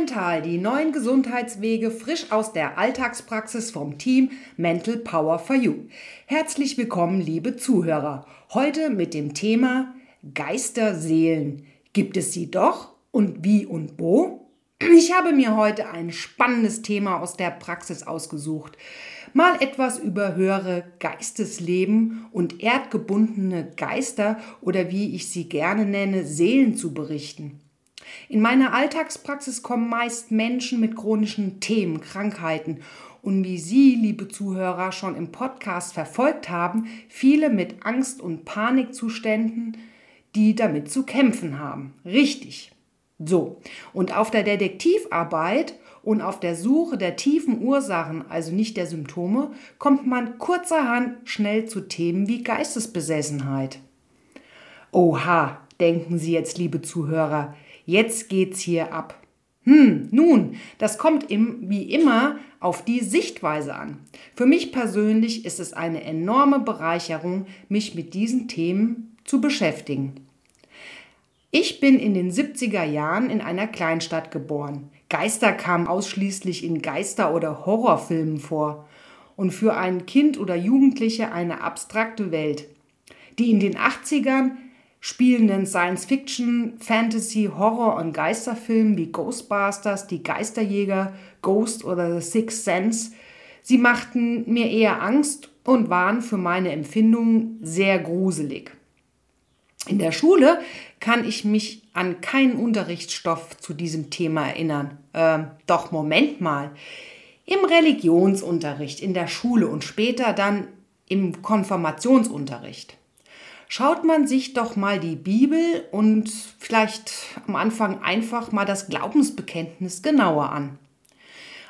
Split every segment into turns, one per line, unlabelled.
Mental, die neuen Gesundheitswege frisch aus der Alltagspraxis vom Team Mental Power for You. Herzlich willkommen, liebe Zuhörer. Heute mit dem Thema Geisterseelen. Gibt es sie doch? Und wie und wo? Ich habe mir heute ein spannendes Thema aus der Praxis ausgesucht. Mal etwas über höhere Geistesleben und erdgebundene Geister oder wie ich sie gerne nenne, Seelen zu berichten. In meiner Alltagspraxis kommen meist Menschen mit chronischen Themen, Krankheiten und wie Sie, liebe Zuhörer, schon im Podcast verfolgt haben, viele mit Angst- und Panikzuständen, die damit zu kämpfen haben. Richtig. So, und auf der Detektivarbeit und auf der Suche der tiefen Ursachen, also nicht der Symptome, kommt man kurzerhand schnell zu Themen wie Geistesbesessenheit. Oha, denken Sie jetzt, liebe Zuhörer, Jetzt geht's hier ab. Hm, nun, das kommt im, wie immer auf die Sichtweise an. Für mich persönlich ist es eine enorme Bereicherung, mich mit diesen Themen zu beschäftigen. Ich bin in den 70er Jahren in einer Kleinstadt geboren. Geister kamen ausschließlich in Geister- oder Horrorfilmen vor und für ein Kind oder Jugendliche eine abstrakte Welt, die in den 80ern spielenden Science-Fiction, Fantasy, Horror- und Geisterfilmen wie Ghostbusters, Die Geisterjäger, Ghost oder The Sixth Sense. Sie machten mir eher Angst und waren für meine Empfindungen sehr gruselig. In der Schule kann ich mich an keinen Unterrichtsstoff zu diesem Thema erinnern. Äh, doch Moment mal. Im Religionsunterricht in der Schule und später dann im Konfirmationsunterricht schaut man sich doch mal die Bibel und vielleicht am Anfang einfach mal das Glaubensbekenntnis genauer an.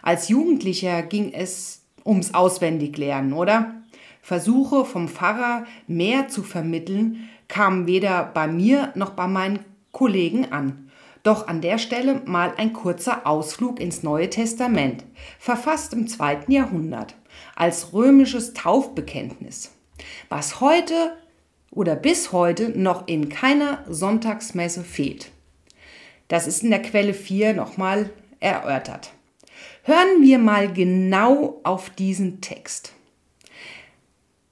Als Jugendlicher ging es ums Auswendiglernen, oder? Versuche vom Pfarrer mehr zu vermitteln, kamen weder bei mir noch bei meinen Kollegen an. Doch an der Stelle mal ein kurzer Ausflug ins Neue Testament, verfasst im zweiten Jahrhundert, als römisches Taufbekenntnis. Was heute oder bis heute noch in keiner Sonntagsmesse fehlt. Das ist in der Quelle 4 nochmal erörtert. Hören wir mal genau auf diesen Text.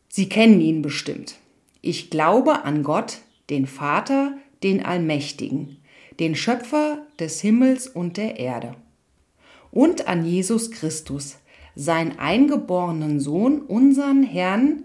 Sie kennen ihn bestimmt. Ich glaube an Gott, den Vater, den Allmächtigen, den Schöpfer des Himmels und der Erde. Und an Jesus Christus, seinen eingeborenen Sohn, unseren Herrn,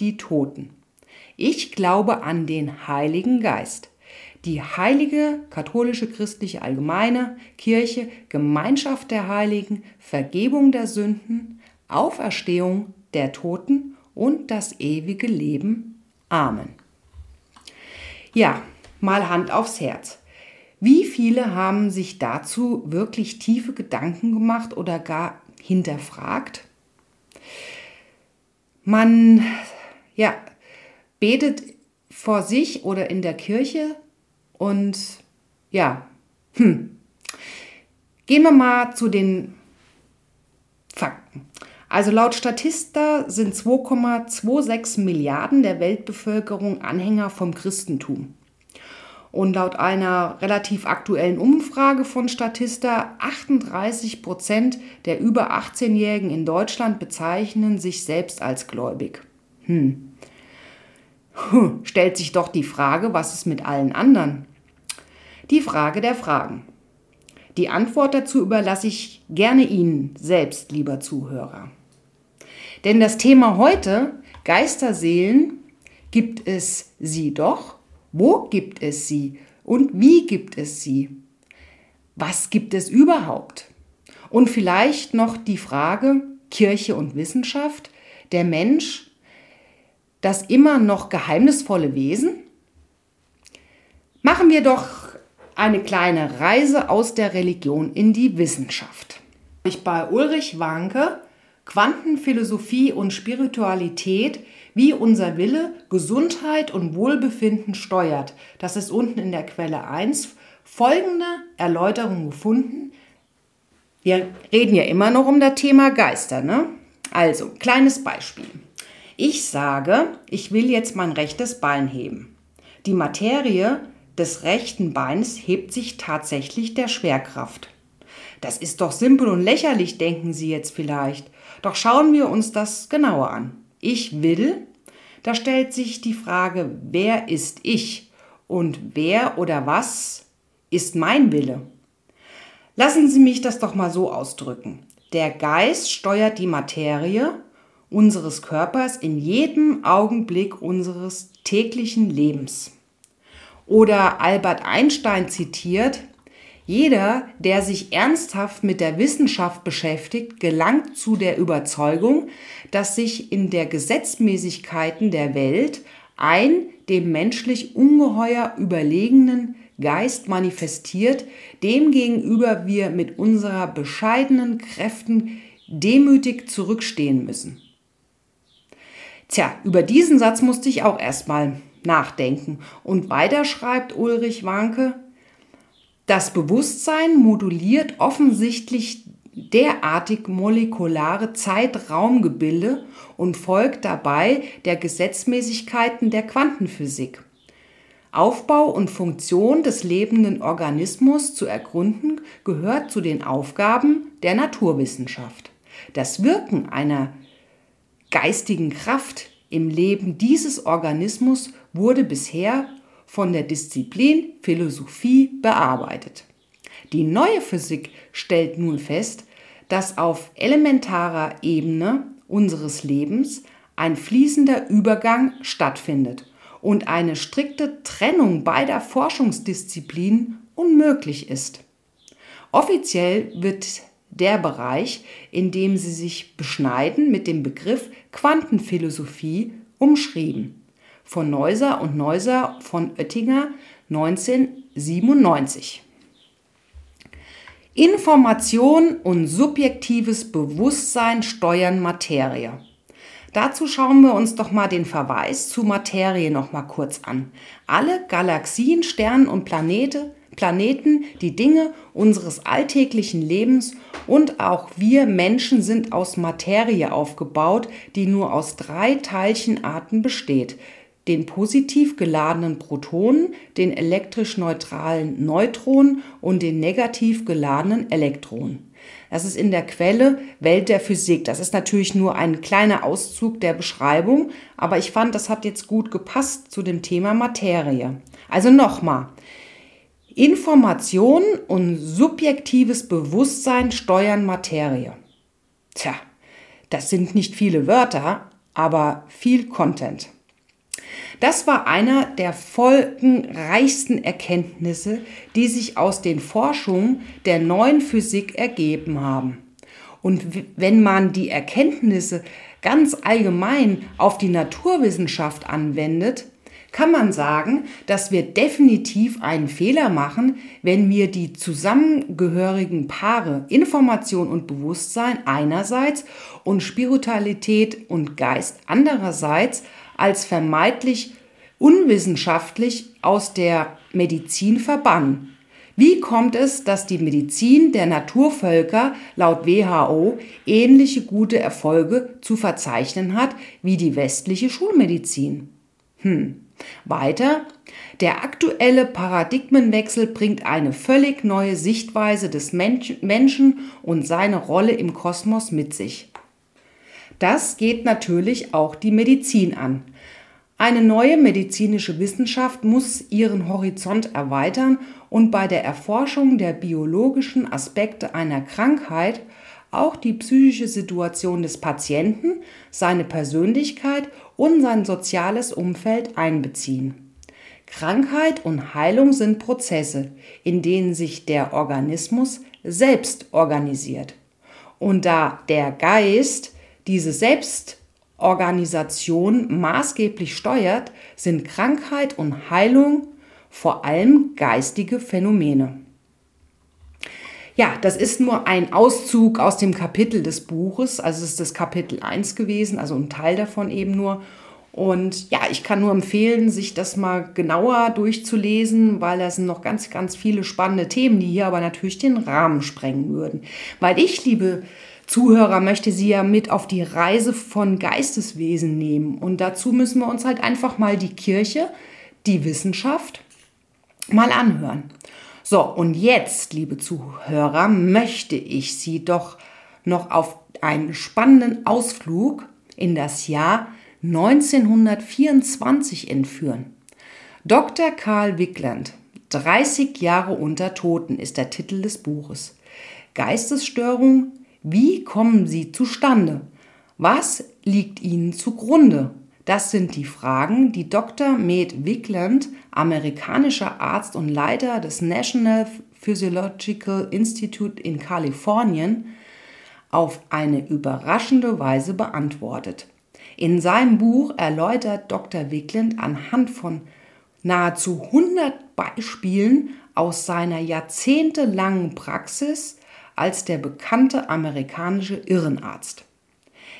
die Toten. Ich glaube an den Heiligen Geist, die heilige katholische christliche allgemeine Kirche, Gemeinschaft der Heiligen, Vergebung der Sünden, Auferstehung der Toten und das ewige Leben. Amen. Ja, mal Hand aufs Herz. Wie viele haben sich dazu wirklich tiefe Gedanken gemacht oder gar hinterfragt? Man ja, betet vor sich oder in der Kirche und ja, hm. Gehen wir mal zu den Fakten. Also laut Statista sind 2,26 Milliarden der Weltbevölkerung Anhänger vom Christentum. Und laut einer relativ aktuellen Umfrage von Statista 38 Prozent der über 18-Jährigen in Deutschland bezeichnen sich selbst als gläubig. Hm. Hm, stellt sich doch die Frage, was ist mit allen anderen? Die Frage der Fragen. Die Antwort dazu überlasse ich gerne Ihnen selbst, lieber Zuhörer. Denn das Thema heute, Geisterseelen, gibt es sie doch? Wo gibt es sie? Und wie gibt es sie? Was gibt es überhaupt? Und vielleicht noch die Frage Kirche und Wissenschaft, der Mensch das immer noch geheimnisvolle Wesen? Machen wir doch Eine kleine Reise aus der Religion in die Wissenschaft. Ich bei Ulrich Wanke Quantenphilosophie und Spiritualität, wie unser Wille Gesundheit und Wohlbefinden steuert. Das ist unten in der Quelle 1 folgende Erläuterung gefunden. Wir reden ja immer noch um das Thema Geister, ne? Also, kleines Beispiel. Ich sage, ich will jetzt mein rechtes Bein heben. Die Materie des rechten Beins hebt sich tatsächlich der Schwerkraft. Das ist doch simpel und lächerlich, denken Sie jetzt vielleicht. Doch schauen wir uns das genauer an. Ich will, da stellt sich die Frage, wer ist ich und wer oder was ist mein Wille? Lassen Sie mich das doch mal so ausdrücken. Der Geist steuert die Materie unseres Körpers in jedem Augenblick unseres täglichen Lebens. Oder Albert Einstein zitiert, jeder, der sich ernsthaft mit der Wissenschaft beschäftigt, gelangt zu der Überzeugung, dass sich in der Gesetzmäßigkeiten der Welt ein dem menschlich ungeheuer überlegenen Geist manifestiert, demgegenüber wir mit unserer bescheidenen Kräften demütig zurückstehen müssen. Tja, über diesen Satz musste ich auch erstmal nachdenken. Und weiter schreibt Ulrich Wanke, das Bewusstsein moduliert offensichtlich derartig molekulare Zeitraumgebilde und folgt dabei der Gesetzmäßigkeiten der Quantenphysik. Aufbau und Funktion des lebenden Organismus zu ergründen gehört zu den Aufgaben der Naturwissenschaft. Das Wirken einer geistigen Kraft im Leben dieses Organismus wurde bisher von der Disziplin Philosophie bearbeitet. Die neue Physik stellt nun fest, dass auf elementarer Ebene unseres Lebens ein fließender Übergang stattfindet und eine strikte Trennung beider Forschungsdisziplinen unmöglich ist. Offiziell wird der Bereich, in dem sie sich beschneiden, mit dem Begriff Quantenphilosophie umschrieben von Neuser und Neuser von Oettinger 1997. Information und subjektives Bewusstsein steuern Materie. Dazu schauen wir uns doch mal den Verweis zu Materie noch mal kurz an. Alle Galaxien, Sternen und Planete, Planeten, die Dinge unseres alltäglichen Lebens und auch wir Menschen sind aus Materie aufgebaut, die nur aus drei Teilchenarten besteht den positiv geladenen Protonen, den elektrisch neutralen Neutronen und den negativ geladenen Elektronen. Das ist in der Quelle Welt der Physik. Das ist natürlich nur ein kleiner Auszug der Beschreibung, aber ich fand, das hat jetzt gut gepasst zu dem Thema Materie. Also nochmal. Information und subjektives Bewusstsein steuern Materie. Tja, das sind nicht viele Wörter, aber viel Content. Das war einer der folgenreichsten Erkenntnisse, die sich aus den Forschungen der neuen Physik ergeben haben. Und wenn man die Erkenntnisse ganz allgemein auf die Naturwissenschaft anwendet, kann man sagen, dass wir definitiv einen Fehler machen, wenn wir die zusammengehörigen Paare Information und Bewusstsein einerseits und Spiritualität und Geist andererseits als vermeintlich unwissenschaftlich aus der Medizin verbannen. Wie kommt es, dass die Medizin der Naturvölker laut WHO ähnliche gute Erfolge zu verzeichnen hat wie die westliche Schulmedizin? Hm. Weiter, der aktuelle Paradigmenwechsel bringt eine völlig neue Sichtweise des Menschen und seine Rolle im Kosmos mit sich. Das geht natürlich auch die Medizin an. Eine neue medizinische Wissenschaft muss ihren Horizont erweitern und bei der Erforschung der biologischen Aspekte einer Krankheit auch die psychische Situation des Patienten, seine Persönlichkeit und sein soziales Umfeld einbeziehen. Krankheit und Heilung sind Prozesse, in denen sich der Organismus selbst organisiert. Und da der Geist diese Selbstorganisation maßgeblich steuert, sind Krankheit und Heilung vor allem geistige Phänomene. Ja, das ist nur ein Auszug aus dem Kapitel des Buches, also es ist das Kapitel 1 gewesen, also ein Teil davon eben nur. Und ja, ich kann nur empfehlen, sich das mal genauer durchzulesen, weil da sind noch ganz, ganz viele spannende Themen, die hier aber natürlich den Rahmen sprengen würden. Weil ich, liebe Zuhörer, möchte Sie ja mit auf die Reise von Geisteswesen nehmen. Und dazu müssen wir uns halt einfach mal die Kirche, die Wissenschaft mal anhören. So, und jetzt, liebe Zuhörer, möchte ich Sie doch noch auf einen spannenden Ausflug in das Jahr 1924 entführen. Dr. Karl Wickland, 30 Jahre unter Toten ist der Titel des Buches. Geistesstörung, wie kommen sie zustande? Was liegt ihnen zugrunde? Das sind die Fragen, die Dr. Med Wickland, amerikanischer Arzt und Leiter des National Physiological Institute in Kalifornien, auf eine überraschende Weise beantwortet. In seinem Buch erläutert Dr. Wickland anhand von nahezu 100 Beispielen aus seiner jahrzehntelangen Praxis als der bekannte amerikanische Irrenarzt.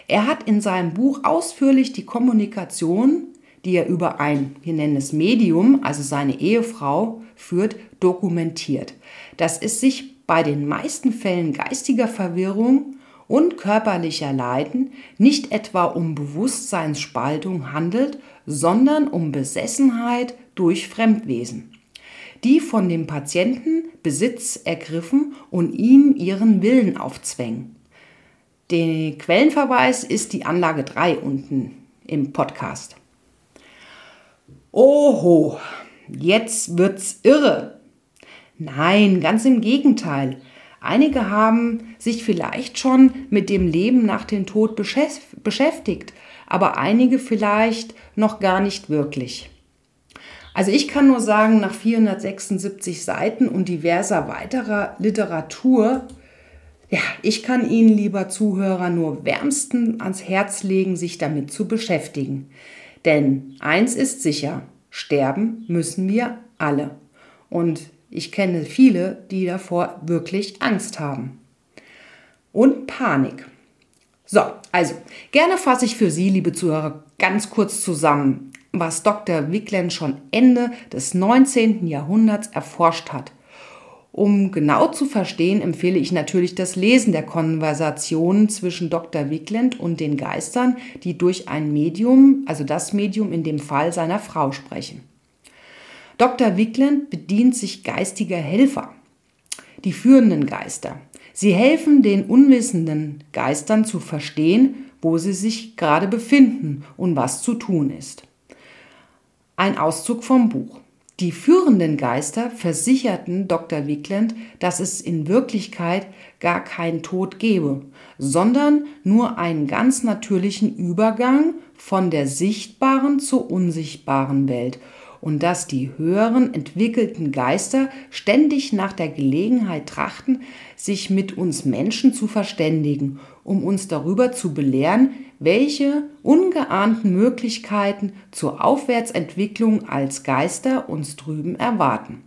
Er hat in seinem Buch ausführlich die Kommunikation, die er über ein, wir nennen es Medium, also seine Ehefrau, führt, dokumentiert. Dass es sich bei den meisten Fällen geistiger Verwirrung und körperlicher Leiden nicht etwa um Bewusstseinsspaltung handelt, sondern um Besessenheit durch Fremdwesen, die von dem Patienten Besitz ergriffen und ihm ihren Willen aufzwängen. Der Quellenverweis ist die Anlage 3 unten im Podcast. Oho, jetzt wird's irre. Nein, ganz im Gegenteil. Einige haben sich vielleicht schon mit dem Leben nach dem Tod beschäftigt, aber einige vielleicht noch gar nicht wirklich. Also ich kann nur sagen, nach 476 Seiten und diverser weiterer Literatur, ja, ich kann Ihnen, lieber Zuhörer, nur wärmsten ans Herz legen, sich damit zu beschäftigen. Denn eins ist sicher, sterben müssen wir alle. Und ich kenne viele, die davor wirklich Angst haben. Und Panik. So, also gerne fasse ich für Sie, liebe Zuhörer, ganz kurz zusammen, was Dr. Wickland schon Ende des 19. Jahrhunderts erforscht hat. Um genau zu verstehen, empfehle ich natürlich das Lesen der Konversationen zwischen Dr. Wickland und den Geistern, die durch ein Medium, also das Medium in dem Fall seiner Frau sprechen. Dr. Wickland bedient sich geistiger Helfer, die führenden Geister. Sie helfen den unwissenden Geistern zu verstehen, wo sie sich gerade befinden und was zu tun ist. Ein Auszug vom Buch. Die führenden Geister versicherten Dr. Wickland, dass es in Wirklichkeit gar keinen Tod gebe, sondern nur einen ganz natürlichen Übergang von der sichtbaren zur unsichtbaren Welt und dass die höheren entwickelten Geister ständig nach der Gelegenheit trachten, sich mit uns Menschen zu verständigen, um uns darüber zu belehren, welche ungeahnten Möglichkeiten zur Aufwärtsentwicklung als Geister uns drüben erwarten.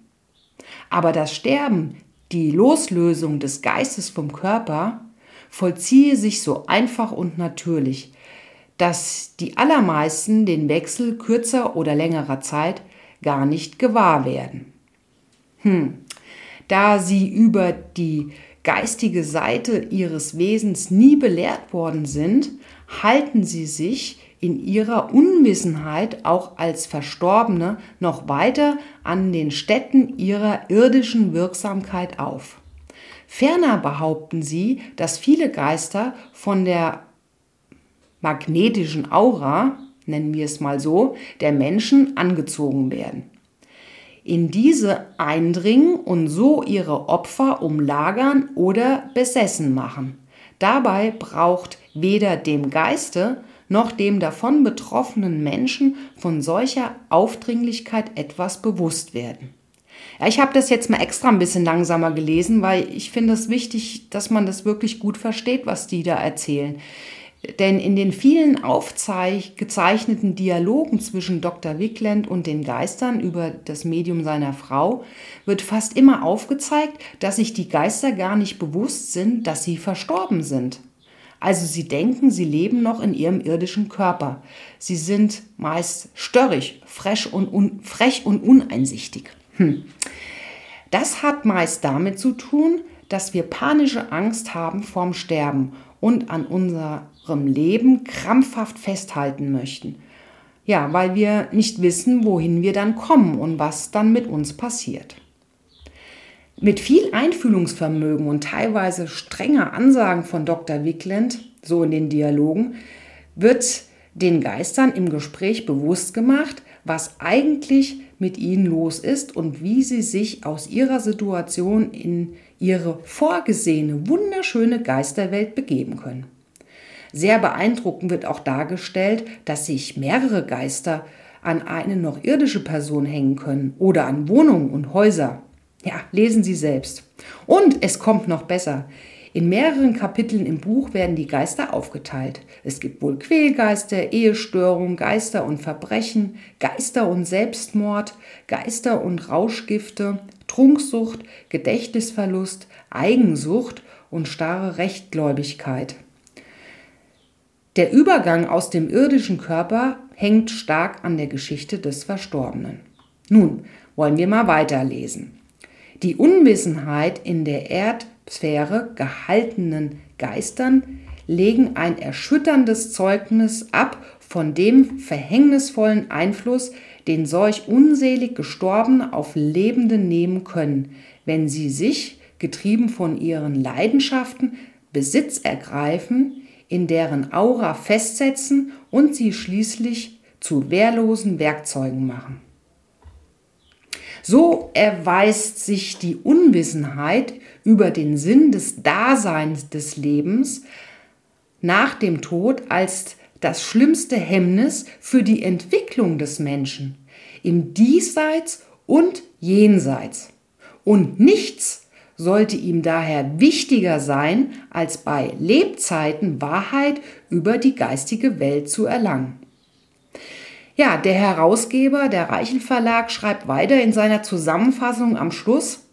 Aber das Sterben, die Loslösung des Geistes vom Körper, vollziehe sich so einfach und natürlich, dass die allermeisten den Wechsel kürzer oder längerer Zeit gar nicht gewahr werden. Hm. Da sie über die geistige Seite ihres Wesens nie belehrt worden sind, halten sie sich in ihrer Unwissenheit auch als Verstorbene noch weiter an den Stätten ihrer irdischen Wirksamkeit auf. Ferner behaupten sie, dass viele Geister von der magnetischen Aura, nennen wir es mal so, der Menschen angezogen werden. In diese eindringen und so ihre Opfer umlagern oder besessen machen. Dabei braucht weder dem Geiste noch dem davon betroffenen Menschen von solcher Aufdringlichkeit etwas bewusst werden. Ja, ich habe das jetzt mal extra ein bisschen langsamer gelesen, weil ich finde es wichtig, dass man das wirklich gut versteht, was die da erzählen. Denn in den vielen aufgezeichneten Dialogen zwischen Dr. Wickland und den Geistern über das Medium seiner Frau wird fast immer aufgezeigt, dass sich die Geister gar nicht bewusst sind, dass sie verstorben sind. Also sie denken, sie leben noch in ihrem irdischen Körper. Sie sind meist störrig, frech und, un frech und uneinsichtig. Hm. Das hat meist damit zu tun, dass wir panische Angst haben vorm Sterben und an unserem Leben krampfhaft festhalten möchten. Ja, weil wir nicht wissen, wohin wir dann kommen und was dann mit uns passiert. Mit viel Einfühlungsvermögen und teilweise strenger Ansagen von Dr. Wickland, so in den Dialogen, wird den Geistern im Gespräch bewusst gemacht, was eigentlich mit ihnen los ist und wie sie sich aus ihrer Situation in ihre vorgesehene wunderschöne Geisterwelt begeben können. Sehr beeindruckend wird auch dargestellt, dass sich mehrere Geister an eine noch irdische Person hängen können oder an Wohnungen und Häuser. Ja, lesen Sie selbst. Und es kommt noch besser. In mehreren Kapiteln im Buch werden die Geister aufgeteilt. Es gibt wohl Quälgeister, Ehestörung, Geister und Verbrechen, Geister und Selbstmord, Geister und Rauschgifte, Trunksucht, Gedächtnisverlust, Eigensucht und starre Rechtgläubigkeit. Der Übergang aus dem irdischen Körper hängt stark an der Geschichte des Verstorbenen. Nun wollen wir mal weiterlesen. Die Unwissenheit in der Erdsphäre gehaltenen Geistern legen ein erschütterndes Zeugnis ab von dem verhängnisvollen Einfluss, den solch unselig Gestorbene auf Lebende nehmen können, wenn sie sich, getrieben von ihren Leidenschaften, Besitz ergreifen, in deren Aura festsetzen und sie schließlich zu wehrlosen Werkzeugen machen. So erweist sich die Unwissenheit über den Sinn des Daseins des Lebens nach dem Tod als das schlimmste Hemmnis für die Entwicklung des Menschen im Diesseits und Jenseits. Und nichts sollte ihm daher wichtiger sein, als bei Lebzeiten Wahrheit über die geistige Welt zu erlangen. Ja, der Herausgeber, der Reichel Verlag, schreibt weiter in seiner Zusammenfassung am Schluss,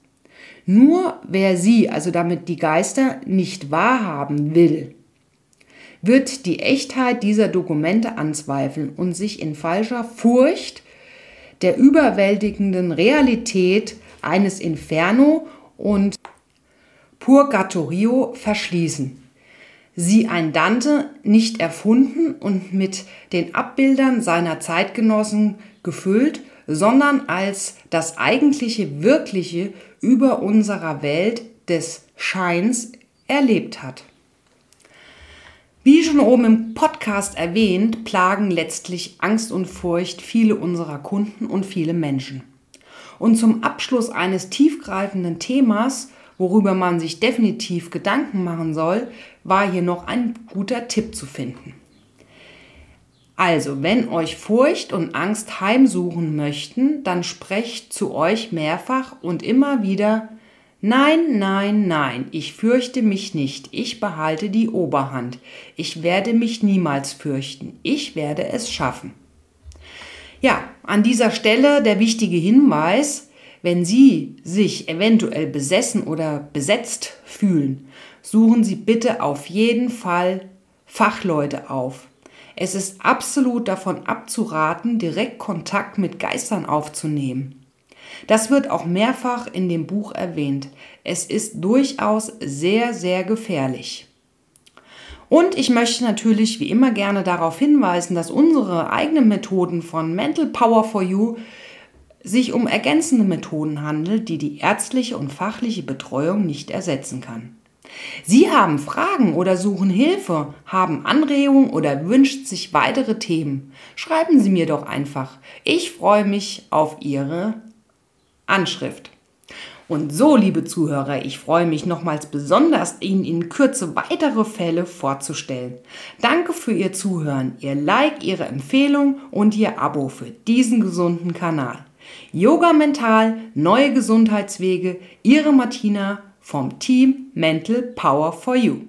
nur wer sie, also damit die Geister, nicht wahrhaben will, wird die Echtheit dieser Dokumente anzweifeln und sich in falscher Furcht der überwältigenden Realität eines Inferno und Purgatorio verschließen. Sie ein Dante nicht erfunden und mit den Abbildern seiner Zeitgenossen gefüllt, sondern als das eigentliche Wirkliche über unserer Welt des Scheins erlebt hat. Wie schon oben im Podcast erwähnt, plagen letztlich Angst und Furcht viele unserer Kunden und viele Menschen. Und zum Abschluss eines tiefgreifenden Themas worüber man sich definitiv Gedanken machen soll, war hier noch ein guter Tipp zu finden. Also, wenn euch Furcht und Angst heimsuchen möchten, dann sprecht zu euch mehrfach und immer wieder Nein, nein, nein, ich fürchte mich nicht, ich behalte die Oberhand, ich werde mich niemals fürchten, ich werde es schaffen. Ja, an dieser Stelle der wichtige Hinweis, wenn Sie sich eventuell besessen oder besetzt fühlen, suchen Sie bitte auf jeden Fall Fachleute auf. Es ist absolut davon abzuraten, direkt Kontakt mit Geistern aufzunehmen. Das wird auch mehrfach in dem Buch erwähnt. Es ist durchaus sehr, sehr gefährlich. Und ich möchte natürlich wie immer gerne darauf hinweisen, dass unsere eigenen Methoden von Mental Power for You sich um ergänzende Methoden handelt, die die ärztliche und fachliche Betreuung nicht ersetzen kann. Sie haben Fragen oder suchen Hilfe, haben Anregungen oder wünscht sich weitere Themen. Schreiben Sie mir doch einfach. Ich freue mich auf Ihre Anschrift. Und so, liebe Zuhörer, ich freue mich nochmals besonders, Ihnen in Kürze weitere Fälle vorzustellen. Danke für Ihr Zuhören, Ihr Like, Ihre Empfehlung und Ihr Abo für diesen gesunden Kanal. Yoga Mental, neue Gesundheitswege, Ihre Martina vom Team Mental Power for You.